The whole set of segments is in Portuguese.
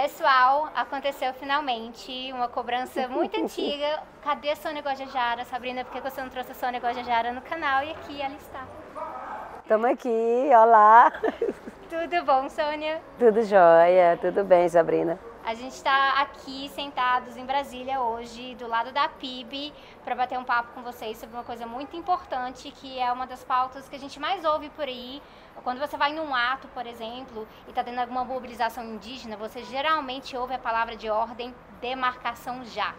Pessoal, aconteceu finalmente uma cobrança muito antiga. Cadê a Sônia Guajajara? Sabrina, por que você não trouxe a Sônia Guajajara no canal? E aqui ela está. Estamos aqui, olá. Tudo bom, Sônia? Tudo jóia, tudo bem, Sabrina. A gente está aqui sentados em Brasília hoje, do lado da PIB, para bater um papo com vocês sobre uma coisa muito importante, que é uma das pautas que a gente mais ouve por aí. Quando você vai num ato, por exemplo, e está tendo alguma mobilização indígena, você geralmente ouve a palavra de ordem demarcação já.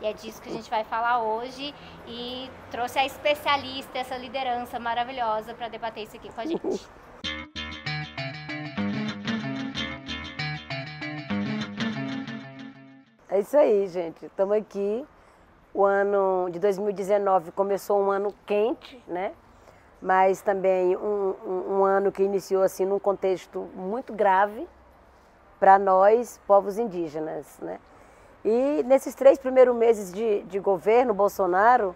E é disso que a gente vai falar hoje e trouxe a especialista, essa liderança maravilhosa para debater isso aqui com a gente. É isso aí, gente. Estamos aqui. O ano de 2019 começou um ano quente, né? Mas também um, um, um ano que iniciou assim num contexto muito grave para nós, povos indígenas, né? E nesses três primeiros meses de, de governo Bolsonaro,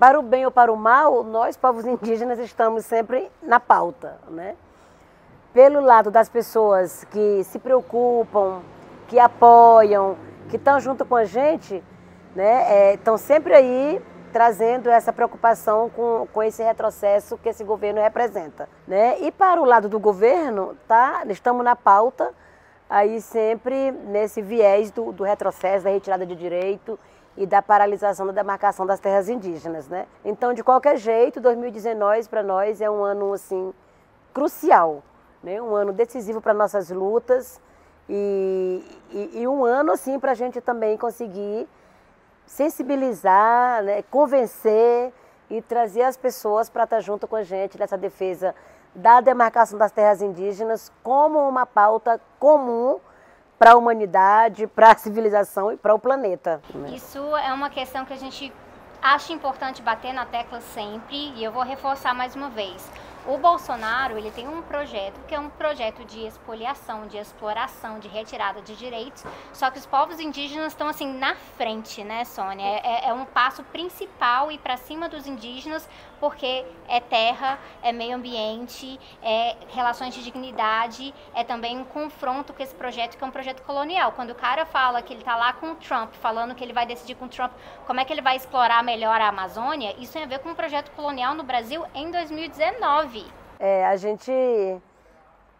para o bem ou para o mal, nós, povos indígenas, estamos sempre na pauta, né? Pelo lado das pessoas que se preocupam, que apoiam, que estão junto com a gente, né, estão é, sempre aí trazendo essa preocupação com, com esse retrocesso que esse governo representa. Né? E para o lado do governo, tá, estamos na pauta, aí sempre nesse viés do, do retrocesso, da retirada de direito e da paralisação da demarcação das terras indígenas. Né? Então, de qualquer jeito, 2019 para nós é um ano assim, crucial, né? um ano decisivo para nossas lutas, e, e, e um ano assim para a gente também conseguir sensibilizar, né, convencer e trazer as pessoas para estar junto com a gente nessa defesa da demarcação das terras indígenas como uma pauta comum para a humanidade, para a civilização e para o planeta. Né? Isso é uma questão que a gente acha importante bater na tecla sempre e eu vou reforçar mais uma vez. O Bolsonaro ele tem um projeto que é um projeto de expoliação, de exploração, de retirada de direitos. Só que os povos indígenas estão assim na frente, né, Sônia? É, é, é um passo principal ir para cima dos indígenas, porque é terra, é meio ambiente, é relações de dignidade, é também um confronto com esse projeto que é um projeto colonial. Quando o cara fala que ele está lá com o Trump, falando que ele vai decidir com o Trump como é que ele vai explorar melhor a Amazônia, isso tem a ver com um projeto colonial no Brasil em 2019 É, a gente,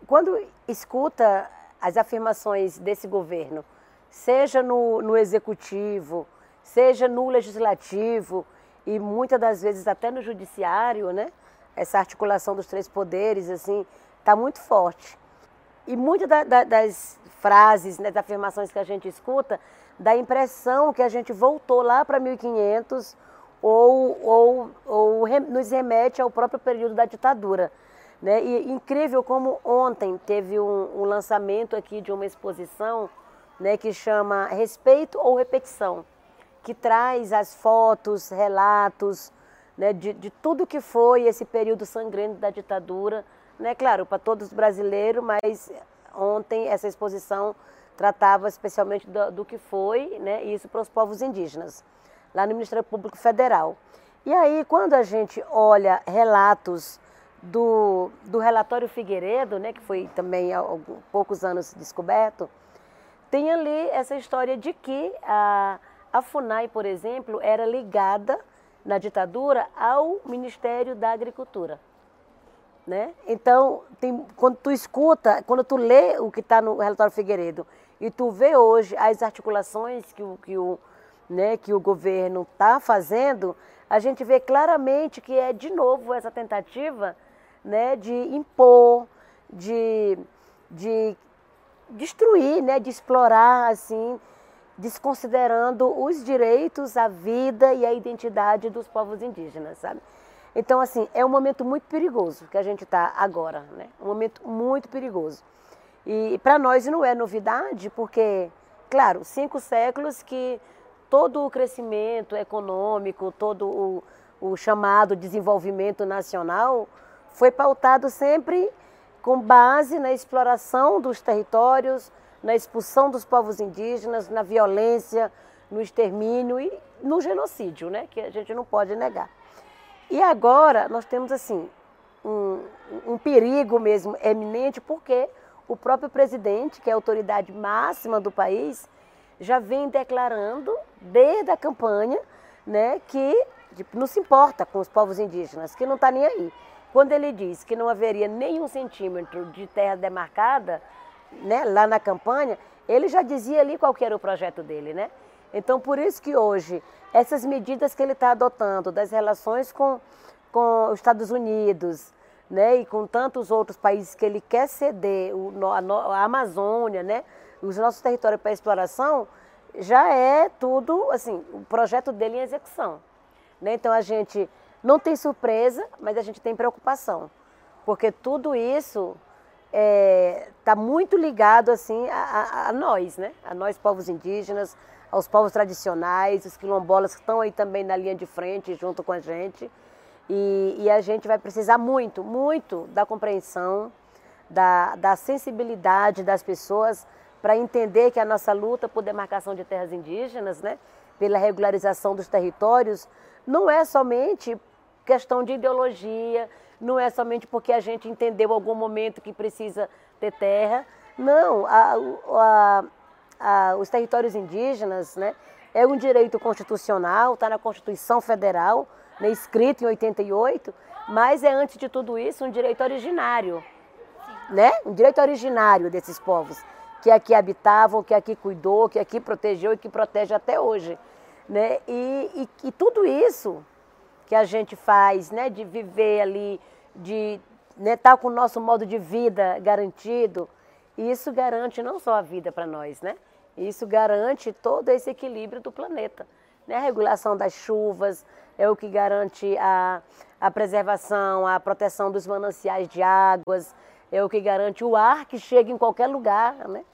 quando escuta as afirmações desse governo, seja no, no executivo, seja no legislativo e muitas das vezes até no judiciário, né? Essa articulação dos três poderes, assim, está muito forte. E muitas da, da, das frases, né, das afirmações que a gente escuta, dá a impressão que a gente voltou lá para 1500 ou, ou, ou nos remete ao próprio período da ditadura. Né? E incrível como ontem teve um, um lançamento aqui de uma exposição né, que chama Respeito ou Repetição, que traz as fotos, relatos né, de, de tudo que foi esse período sangrento da ditadura, né, claro, para todos os brasileiros, mas ontem essa exposição tratava especialmente do, do que foi, né, isso para os povos indígenas lá no Ministério Público Federal. E aí, quando a gente olha relatos do, do relatório Figueiredo, né, que foi também há poucos anos descoberto, tem ali essa história de que a, a FUNAI, por exemplo, era ligada na ditadura ao Ministério da Agricultura. Né? Então, tem, quando tu escuta, quando tu lê o que está no relatório Figueiredo e tu vê hoje as articulações que o, que o né, que o governo está fazendo, a gente vê claramente que é de novo essa tentativa né, de impor, de, de destruir, né, de explorar, assim, desconsiderando os direitos, a vida e a identidade dos povos indígenas, sabe? Então, assim, é um momento muito perigoso que a gente está agora, né? Um momento muito perigoso. E para nós não é novidade, porque, claro, cinco séculos que todo o crescimento econômico, todo o, o chamado desenvolvimento nacional foi pautado sempre com base na exploração dos territórios, na expulsão dos povos indígenas, na violência, no extermínio e no genocídio, né, que a gente não pode negar. E agora nós temos assim um, um perigo mesmo eminente porque o próprio presidente, que é a autoridade máxima do país, já vem declarando desde a campanha né, que tipo, não se importa com os povos indígenas, que não está nem aí. Quando ele diz que não haveria nenhum centímetro de terra demarcada, né, lá na campanha, ele já dizia ali qual era o projeto dele, né? Então, por isso que hoje, essas medidas que ele está adotando, das relações com, com os Estados Unidos, né, e com tantos outros países que ele quer ceder, o, a, a Amazônia, né, os nossos territórios para exploração, já é tudo, assim, o projeto dele em execução. Né? Então a gente não tem surpresa, mas a gente tem preocupação, porque tudo isso está é, tá muito ligado assim a, a, a, nós, né? A nós povos indígenas, aos povos tradicionais, os quilombolas que estão aí também na linha de frente junto com a gente. E, e a gente vai precisar muito, muito da compreensão, da, da sensibilidade das pessoas para entender que a nossa luta por demarcação de terras indígenas, né, pela regularização dos territórios, não é somente questão de ideologia, não é somente porque a gente entendeu algum momento que precisa ter terra. Não, a, a, a, os territórios indígenas né, é um direito constitucional, está na Constituição Federal, né, escrito em 88, mas é, antes de tudo isso, um direito originário. Né? Um direito originário desses povos que aqui habitavam, que aqui cuidou, que aqui protegeu e que protege até hoje. Né? E, e, e tudo isso que a gente faz, né, de viver ali, de estar né, tá com o nosso modo de vida garantido, isso garante não só a vida para nós, né? Isso garante todo esse equilíbrio do planeta. Né? A regulação das chuvas é o que garante a, a preservação, a proteção dos mananciais de águas, é o que garante o ar que chega em qualquer lugar. Né?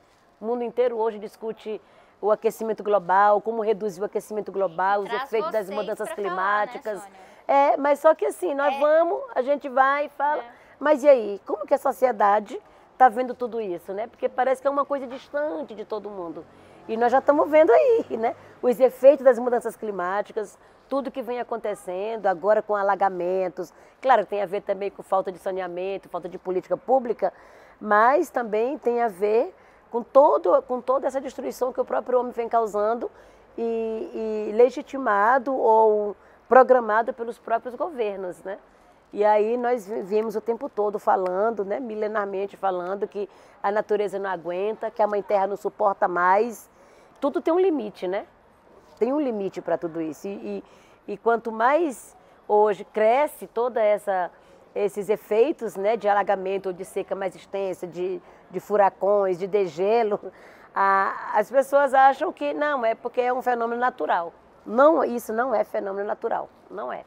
O mundo inteiro hoje discute o aquecimento global, como reduzir o aquecimento global, os efeitos das mudanças climáticas. Falar, né, é, mas só que assim, nós é. vamos, a gente vai e fala, é. mas e aí, como que a sociedade está vendo tudo isso, né? Porque parece que é uma coisa distante de todo mundo. E nós já estamos vendo aí, né? Os efeitos das mudanças climáticas, tudo que vem acontecendo, agora com alagamentos. Claro, tem a ver também com falta de saneamento, falta de política pública, mas também tem a ver com, todo, com toda essa destruição que o próprio homem vem causando e, e legitimado ou programado pelos próprios governos, né? E aí nós vimos o tempo todo falando, né, milenarmente falando que a natureza não aguenta, que a mãe terra não suporta mais. Tudo tem um limite, né? Tem um limite para tudo isso. E, e, e, quanto mais hoje cresce toda essa esses efeitos, né, de alagamento ou de seca mais extensa, de, de furacões, de degelo, a, as pessoas acham que não, é porque é um fenômeno natural. Não, isso não é fenômeno natural, não é.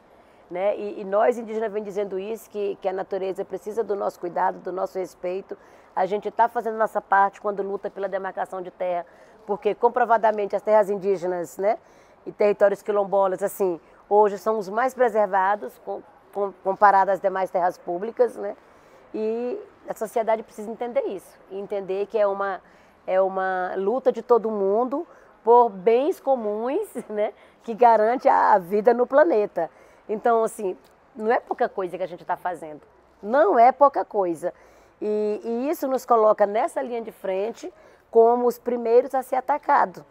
Né? E, e, nós indígenas vem dizendo isso, que, que a natureza precisa do nosso cuidado, do nosso respeito. A gente está fazendo nossa parte quando luta pela demarcação de terra, porque comprovadamente as terras indígenas né, e territórios quilombolas, assim, hoje são os mais preservados com, com, comparado às demais terras públicas, né? E a sociedade precisa entender isso, entender que é uma, é uma luta de todo mundo por bens comuns, né? Que garante a vida no planeta. Então, assim, não é pouca coisa que a gente está fazendo. Não é pouca coisa. E, e, isso nos coloca nessa linha de frente como os primeiros a ser atacados.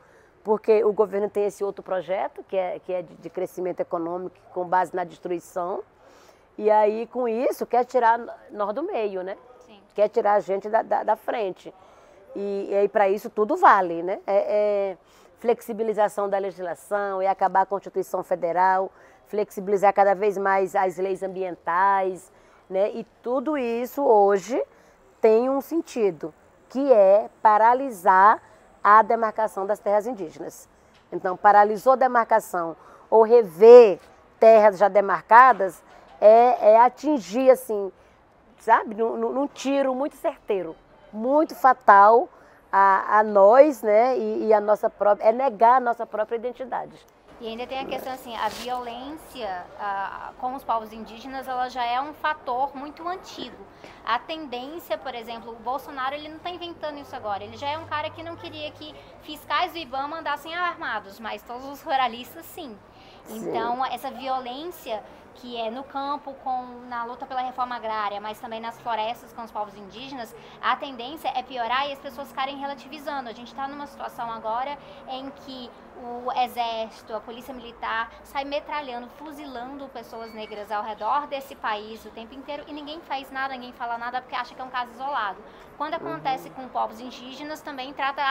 Porque o governo tem esse outro projeto, que é, que é de, de crescimento econômico com base na destruição. E aí, com isso, quer tirar nós do meio, né? Sim. Quer tirar a gente da, da, da frente. E, e aí, para isso, tudo vale, né? É, é flexibilização da legislação, é acabar a Constituição Federal, flexibilizar cada vez mais as leis ambientais, né? E tudo isso hoje tem um sentido, que é paralisar a demarcação das terras indígenas. Então, paralisou a demarcação ou rever terras já demarcadas é, é atingir, assim, sabe, num, num, tiro muito certeiro, muito fatal a, a nós, né, e, e a nossa própria, é negar a nossa própria identidade. E ainda tem a questão assim, a violência com os povos indígenas, ela já é um fator muito antigo. A tendência, por exemplo, o Bolsonaro, ele não está inventando isso agora. Ele já é um cara que não queria que fiscais do IBAMA andassem armados, mas todos os ruralistas sim. Então, essa violência que é no campo com na luta pela reforma agrária, mas também nas florestas com os povos indígenas, a tendência é piorar e as pessoas ficarem relativizando. A gente está numa situação agora em que o exército, a polícia militar sai metralhando, fuzilando pessoas negras ao redor desse país o tempo inteiro e ninguém faz nada, ninguém fala nada porque acha que é um caso isolado. Quando acontece uhum. com povos indígenas, também trata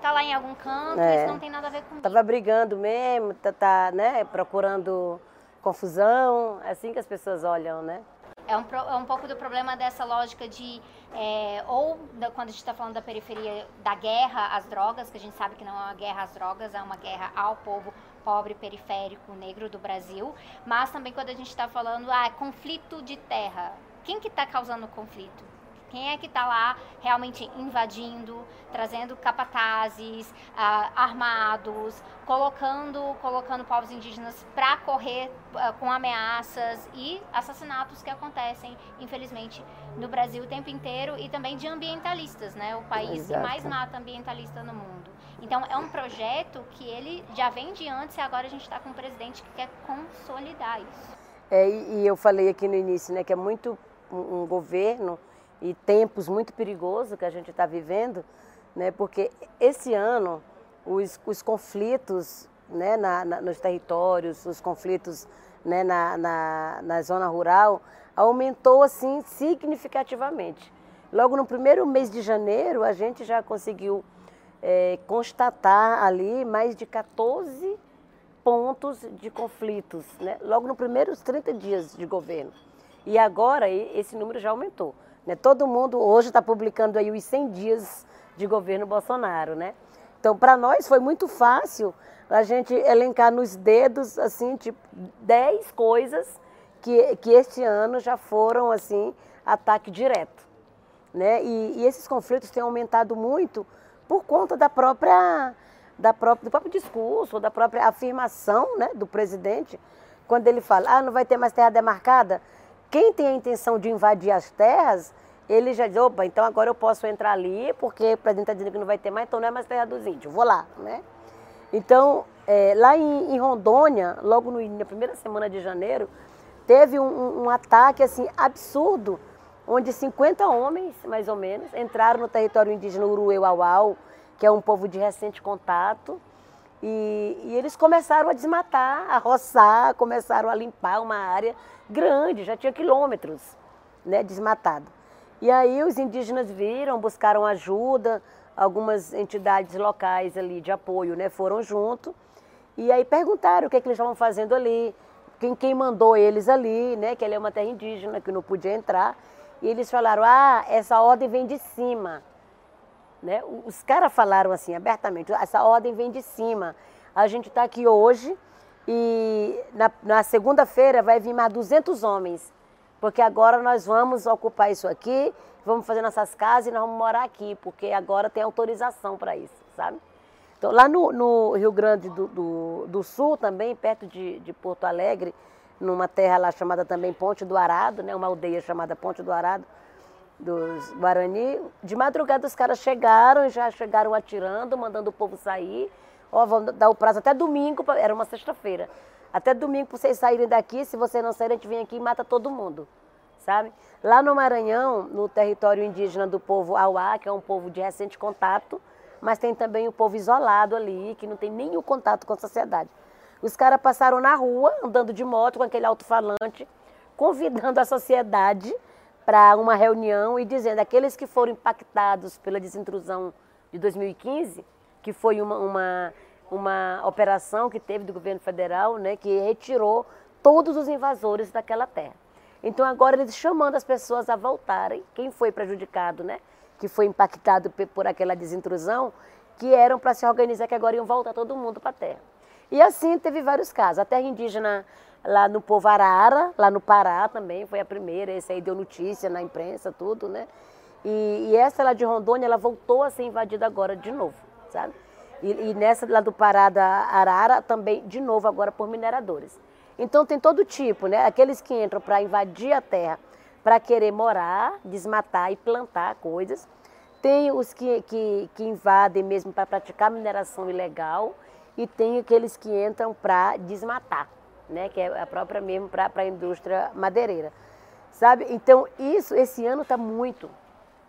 tá lá em algum canto, é. isso não tem nada a ver com Tava brigando mesmo, tá, tá né, procurando confusão, é assim que as pessoas olham, né? É um, é um pouco do problema dessa lógica de, é, ou da, quando a gente está falando da periferia, da guerra às drogas, que a gente sabe que não é uma guerra às drogas, é uma guerra ao povo pobre, periférico, negro do Brasil, mas também quando a gente está falando, ah, conflito de terra. Quem que está causando o conflito? Quem é que está lá realmente invadindo, trazendo capatazes uh, armados, colocando, colocando povos indígenas para correr uh, com ameaças e assassinatos que acontecem, infelizmente, no Brasil o tempo inteiro e também de ambientalistas, né? O país Exato. que mais mata ambientalista no mundo. Então é um projeto que ele já vem de antes e agora a gente está com um presidente que quer consolidar isso. É, e eu falei aqui no início, né, que é muito um governo e tempos muito perigosos que a gente está vivendo, né, porque esse ano os, os conflitos né, na, na, nos territórios, os conflitos né, na, na, na zona rural, aumentou assim significativamente. Logo no primeiro mês de janeiro, a gente já conseguiu é, constatar ali mais de 14 pontos de conflitos, né? logo nos primeiros 30 dias de governo. E agora esse número já aumentou. Né? Todo mundo hoje está publicando aí os 100 dias de governo Bolsonaro, né? Então, para nós foi muito fácil a gente elencar nos dedos, assim, tipo, 10 coisas que, que este ano já foram, assim, ataque direto, né? E, e esses conflitos têm aumentado muito por conta da própria, da própria, do próprio discurso, da própria afirmação, né, do presidente, quando ele fala, ah, não vai ter mais terra demarcada, quem tem a intenção de invadir as terras, ele já diz, opa, então agora eu posso entrar ali, porque o presidente está dizendo que não vai ter mais, então não é mais terra dos índios, vou lá, né? Então, é, lá em, em, Rondônia, logo no, na primeira semana de janeiro, teve um, um, ataque assim absurdo, onde 50 homens, mais ou menos, entraram no território indígena Urueu-Auau, que é um povo de recente contato, e, e, eles começaram a desmatar, a roçar, começaram a limpar uma área grande, já tinha quilômetros né, desmatado. E aí os indígenas viram, buscaram ajuda, algumas entidades locais ali de apoio né, foram junto. E aí perguntaram o que, é que eles estavam fazendo ali, quem, quem mandou eles ali, né, que ali é uma terra indígena, que não podia entrar. E eles falaram, ah, essa ordem vem de cima. Né? Os caras falaram assim abertamente, essa ordem vem de cima. A gente está aqui hoje e na, na segunda-feira vai vir mais 200 homens, porque agora nós vamos ocupar isso aqui, vamos fazer nossas casas e nós vamos morar aqui, porque agora tem autorização para isso, sabe? Então, lá no, no Rio Grande do, do, do, Sul, também, perto de, de, Porto Alegre, numa terra lá chamada também Ponte do Arado, né, uma aldeia chamada Ponte do Arado, dos Guarani, de madrugada os caras chegaram e já chegaram atirando, mandando o povo sair, Ó, vão dar o prazo até domingo, era uma sexta-feira. Até domingo para vocês saírem daqui, se você não sair, a gente vem aqui e mata todo mundo, sabe? Lá no Maranhão, no território indígena do povo Auá, que é um povo de recente contato, mas tem também o povo isolado ali, que não tem nenhum contato com a sociedade. Os caras passaram na rua, andando de moto com aquele alto-falante, convidando a sociedade para uma reunião e dizendo aqueles que foram impactados pela desintrusão de 2015 que foi uma, uma, uma operação que teve do governo federal, né, que retirou todos os invasores daquela terra. Então agora eles chamando as pessoas a voltarem, quem foi prejudicado, né, que foi impactado por aquela desintrusão, que eram para se organizar, que agora iam voltar todo mundo para a terra. E assim teve vários casos. A terra indígena lá no povo Arara, lá no Pará também, foi a primeira, esse aí deu notícia na imprensa, tudo, né? E, e essa lá de Rondônia, ela voltou a ser invadida agora de novo sabe? E, e, nessa lá do Pará da Arara também, de novo, agora por mineradores. Então tem todo tipo, né? Aqueles que entram para invadir a terra, para querer morar, desmatar e plantar coisas. Tem os que, que, que invadem mesmo para praticar mineração ilegal. e tem aqueles que entram para desmatar, né? Que é a própria mesmo para a indústria madeireira. Sabe? Então, isso, esse ano está muito,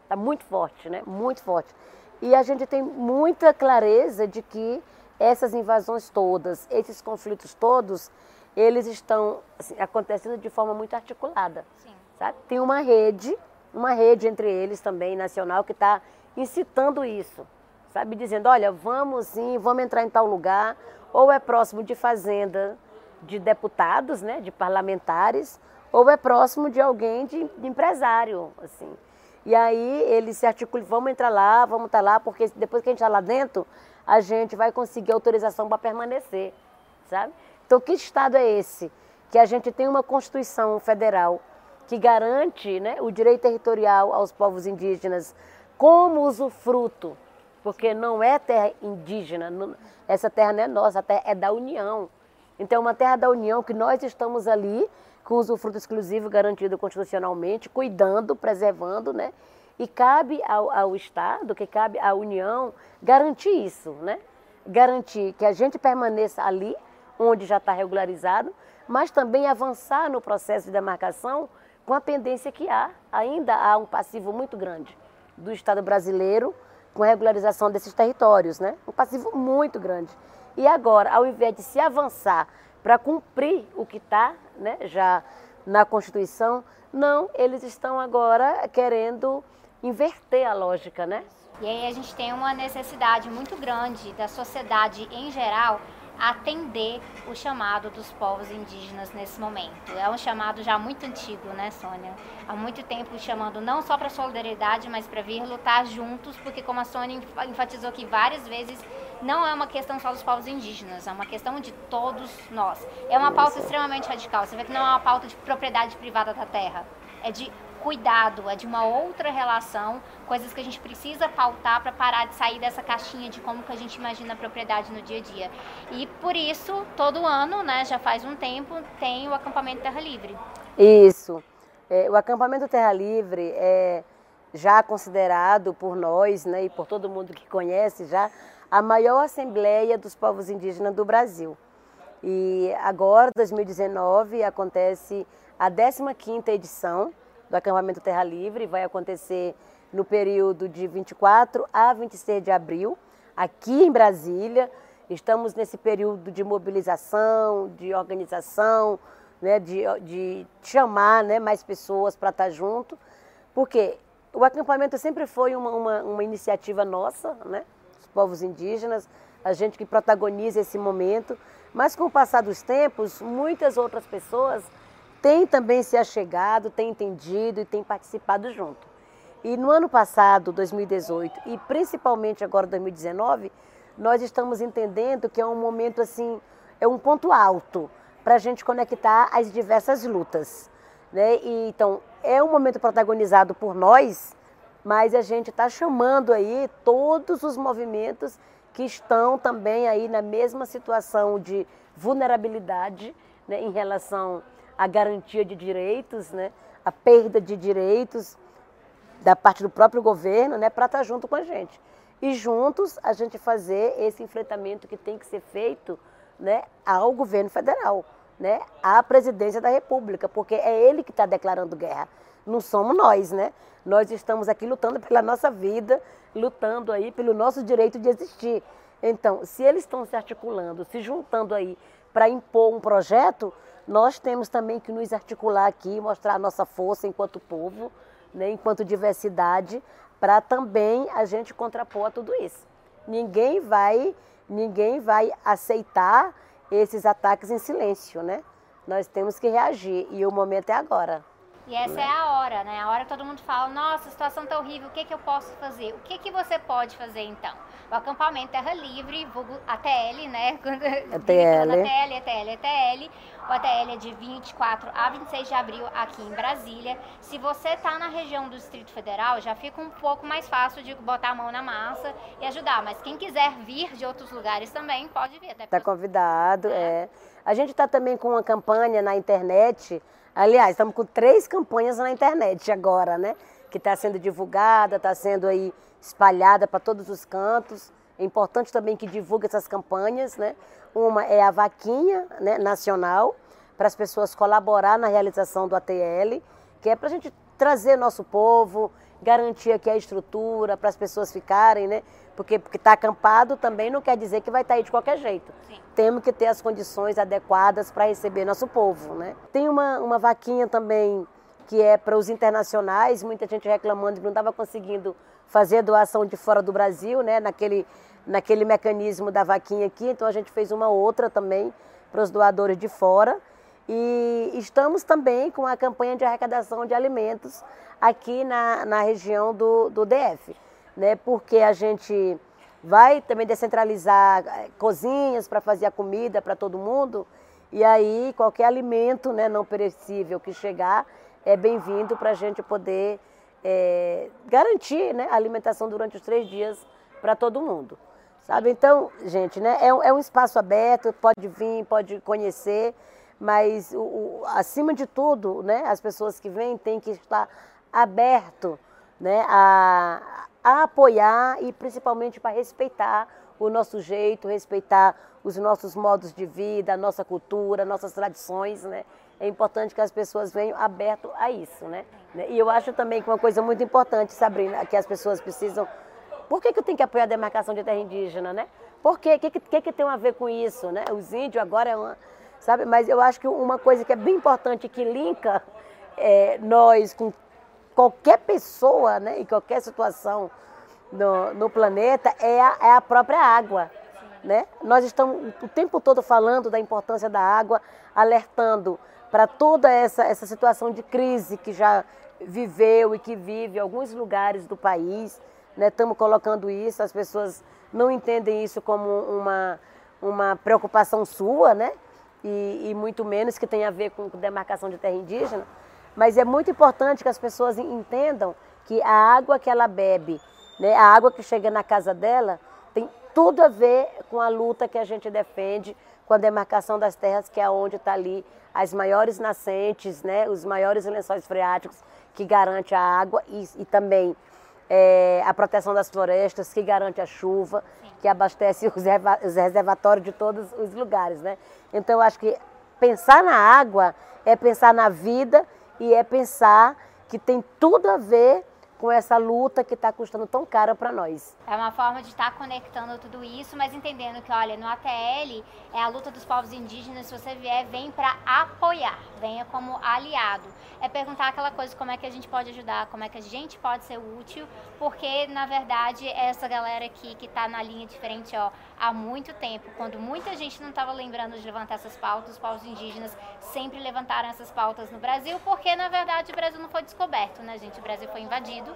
está muito forte, né? Muito forte. E a gente tem muita clareza de que essas invasões todas, esses conflitos todos, eles estão assim, acontecendo de forma muito articulada. Sim. Sabe? Tem uma rede, uma rede entre eles também, nacional, que está incitando isso. Sabe? Dizendo, olha, vamos sim, vamos entrar em tal lugar, ou é próximo de fazenda de deputados, né, de parlamentares, ou é próximo de alguém de, de empresário, assim. E aí eles se articulam, vamos entrar lá, vamos estar tá lá, porque depois que a gente está lá dentro, a gente vai conseguir autorização para permanecer, sabe? Então, que Estado é esse? Que a gente tem uma Constituição Federal que garante né, o direito territorial aos povos indígenas como usufruto, porque não é terra indígena, essa terra não é nossa, a terra é da União. Então, é uma terra da União que nós estamos ali com usufruto exclusivo garantido constitucionalmente, cuidando, preservando, né? E cabe ao, ao Estado, que cabe à União, garantir isso, né? Garantir que a gente permaneça ali, onde já está regularizado, mas também avançar no processo de demarcação com a pendência que há. Ainda há um passivo muito grande do Estado brasileiro com a regularização desses territórios, né? Um passivo muito grande. E agora, ao invés de se avançar para cumprir o que está né, já na Constituição. Não, eles estão agora querendo inverter a lógica, né? E aí a gente tem uma necessidade muito grande da sociedade em geral atender o chamado dos povos indígenas nesse momento. É um chamado já muito antigo, né, Sônia? Há muito tempo chamando não só para solidariedade, mas para vir lutar juntos, porque como a Sônia enfatizou aqui várias vezes, não é uma questão só dos povos indígenas, é uma questão de todos nós. É uma pauta extremamente radical. Você vê que não é uma pauta de propriedade privada da terra, é de cuidado, é de uma outra relação, coisas que a gente precisa pautar para parar de sair dessa caixinha de como que a gente imagina a propriedade no dia a dia. E por isso, todo ano, né, já faz um tempo, tem o acampamento Terra Livre. Isso. É, o acampamento Terra Livre é já considerado por nós, né, e por todo mundo que conhece já a maior assembleia dos povos indígenas do Brasil. E agora, 2019, acontece a 15ª edição do acampamento Terra Livre, vai acontecer no período de 24 a 26 de abril, aqui em Brasília. Estamos nesse período de mobilização, de organização, né, de, de chamar né, mais pessoas para estar junto, porque o acampamento sempre foi uma, uma, uma iniciativa nossa, né? Povos indígenas, a gente que protagoniza esse momento. Mas com o passar dos tempos, muitas outras pessoas têm também se achegado, têm entendido e têm participado junto. E no ano passado, 2018, e principalmente agora 2019, nós estamos entendendo que é um momento assim, é um ponto alto para a gente conectar as diversas lutas. Né? E, então, é um momento protagonizado por nós, mas a gente está chamando aí todos os movimentos que estão também aí na mesma situação de vulnerabilidade né, em relação à garantia de direitos, né, a perda de direitos da parte do próprio governo, né, para estar tá junto com a gente. E juntos a gente fazer esse enfrentamento que tem que ser feito né, ao governo federal, né, à presidência da República, porque é ele que está declarando guerra não somos nós, né? Nós estamos aqui lutando pela nossa vida, lutando aí pelo nosso direito de existir. Então, se eles estão se articulando, se juntando aí para impor um projeto, nós temos também que nos articular aqui, mostrar a nossa força enquanto povo, né, enquanto diversidade, para também a gente contrapor a tudo isso. Ninguém vai, ninguém vai aceitar esses ataques em silêncio, né? Nós temos que reagir e o momento é agora. E essa é a hora, né? A hora que todo mundo fala, nossa, a situação tá horrível, o que, que eu posso fazer? O que, que você pode fazer então? O acampamento Terra Livre, vulgo ATL, né? ATL. ATL, ATL, ATL. O ATL é de 24 a 26 de abril aqui em Brasília. Se você tá na região do Distrito Federal, já fica um pouco mais fácil de botar a mão na massa e ajudar. Mas quem quiser vir de outros lugares também pode vir. Está convidado, é. é. A gente está também com uma campanha na internet Aliás, estamos com três campanhas na internet agora, né? Que está sendo divulgada, está sendo aí espalhada para todos os cantos. É importante também que divulgue essas campanhas, né? Uma é a vaquinha né, nacional, para as pessoas colaborar na realização do ATL, que é para a gente trazer nosso povo, garantir aqui a estrutura para as pessoas ficarem, né? Porque está acampado também não quer dizer que vai estar tá aí de qualquer jeito. Sim. Temos que ter as condições adequadas para receber nosso povo, né? Tem uma, uma vaquinha também que é para os internacionais, muita gente reclamando que não estava conseguindo fazer doação de fora do Brasil, né? Naquele naquele mecanismo da vaquinha aqui, então a gente fez uma outra também para os doadores de fora. E estamos também com a campanha de arrecadação de alimentos aqui na, na região do, do DF, né? porque a gente vai também descentralizar eh, cozinhas para fazer a comida para todo mundo, e aí qualquer alimento né, não perecível que chegar é bem-vindo para a gente poder é, garantir né, a alimentação durante os três dias para todo mundo. Sabe? Então, gente, né, é, é um espaço aberto, pode vir, pode conhecer, mas o, o, acima de tudo, né, as pessoas que vêm têm que estar aberto né, a, a apoiar e principalmente para respeitar o nosso jeito, respeitar os nossos modos de vida, a nossa cultura, nossas tradições, né? É importante que as pessoas venham aberto a isso, né? E eu acho também que uma coisa muito importante, Sabrina, que as pessoas precisam por que, que eu tenho que apoiar a demarcação de terra indígena, né? Por quê? O que, que, que, tem a ver com isso, né? Os índios agora é uma... Sabe? Mas eu acho que uma coisa que é bem importante, que linka é, nós com qualquer pessoa, né? Em qualquer situação no, no planeta, é a, é a própria água. Né? Nós estamos o tempo todo falando da importância da água, alertando para toda essa, essa situação de crise que já viveu e que vive alguns lugares do país estamos né, colocando isso, as pessoas não entendem isso como uma, uma preocupação sua, né? E, e, muito menos que tem a ver com demarcação de terra indígena, mas é muito importante que as pessoas entendam que a água que ela bebe, né, a água que chega na casa dela, tem tudo a ver com a luta que a gente defende com a demarcação das terras, que é onde está ali as maiores nascentes, né, os maiores lençóis freáticos que garante a água e, e também é, a proteção das florestas, que garante a chuva, Sim. que abastece os, os reservatórios de todos os lugares. Né? Então, eu acho que pensar na água é pensar na vida e é pensar que tem tudo a ver com essa luta que está custando tão cara para nós. É uma forma de estar tá conectando tudo isso, mas entendendo que, olha, no ATL é a luta dos povos indígenas, se você vier, vem para apoiar, venha como aliado. É perguntar aquela coisa, como é que a gente pode ajudar, como é que a gente pode ser útil, porque, na verdade, essa galera aqui que está na linha diferente, ó, há muito tempo, quando muita gente não estava lembrando de levantar essas pautas, os povos indígenas sempre levantaram essas pautas no Brasil, porque, na verdade, o Brasil não foi descoberto, né, gente? O Brasil foi invadido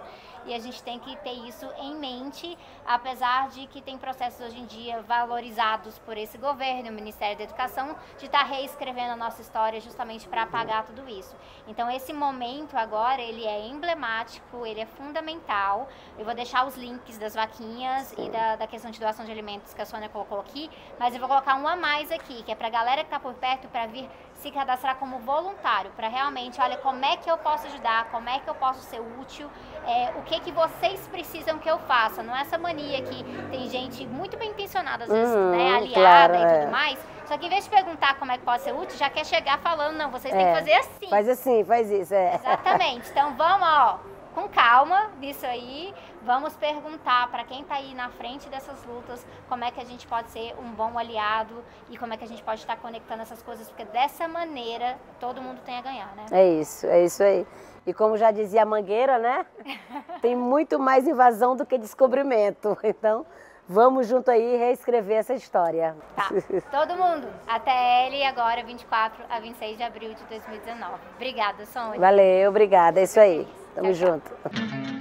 e a gente tem que ter isso em mente, apesar de que tem processos hoje em dia valorizados por esse governo, o Ministério da Educação, de estar tá reescrevendo a nossa história justamente para apagar tudo isso. Então esse momento agora, ele é emblemático, ele é fundamental. Eu vou deixar os links das vaquinhas e da, da questão de doação de alimentos que a Sônia colocou aqui, mas eu vou colocar um a mais aqui, que é para a galera que está por perto para vir se cadastrar como voluntário, para realmente, olha, como é que eu posso ajudar, como é que eu posso ser útil, é, o que que vocês precisam que eu faça. Não é essa mania que tem gente muito bem intencionada, às vezes, uhum, né, aliada claro, e tudo é. mais. Só que em vez de perguntar como é que pode ser útil, já quer chegar falando, não, vocês é, têm que fazer assim. Faz assim, faz isso, é. Exatamente. Então vamos, ó, com calma nisso aí. Vamos perguntar para quem está aí na frente dessas lutas como é que a gente pode ser um bom aliado e como é que a gente pode estar conectando essas coisas, porque dessa maneira todo mundo tem a ganhar, né? É isso, é isso aí. E como já dizia a Mangueira, né? tem muito mais invasão do que descobrimento. Então, vamos junto aí reescrever essa história. Tá. Todo mundo. Até ele agora, 24 a 26 de abril de 2019. Obrigada, Sônia. Valeu, obrigada. É isso aí. Tamo tchau, junto. Tchau.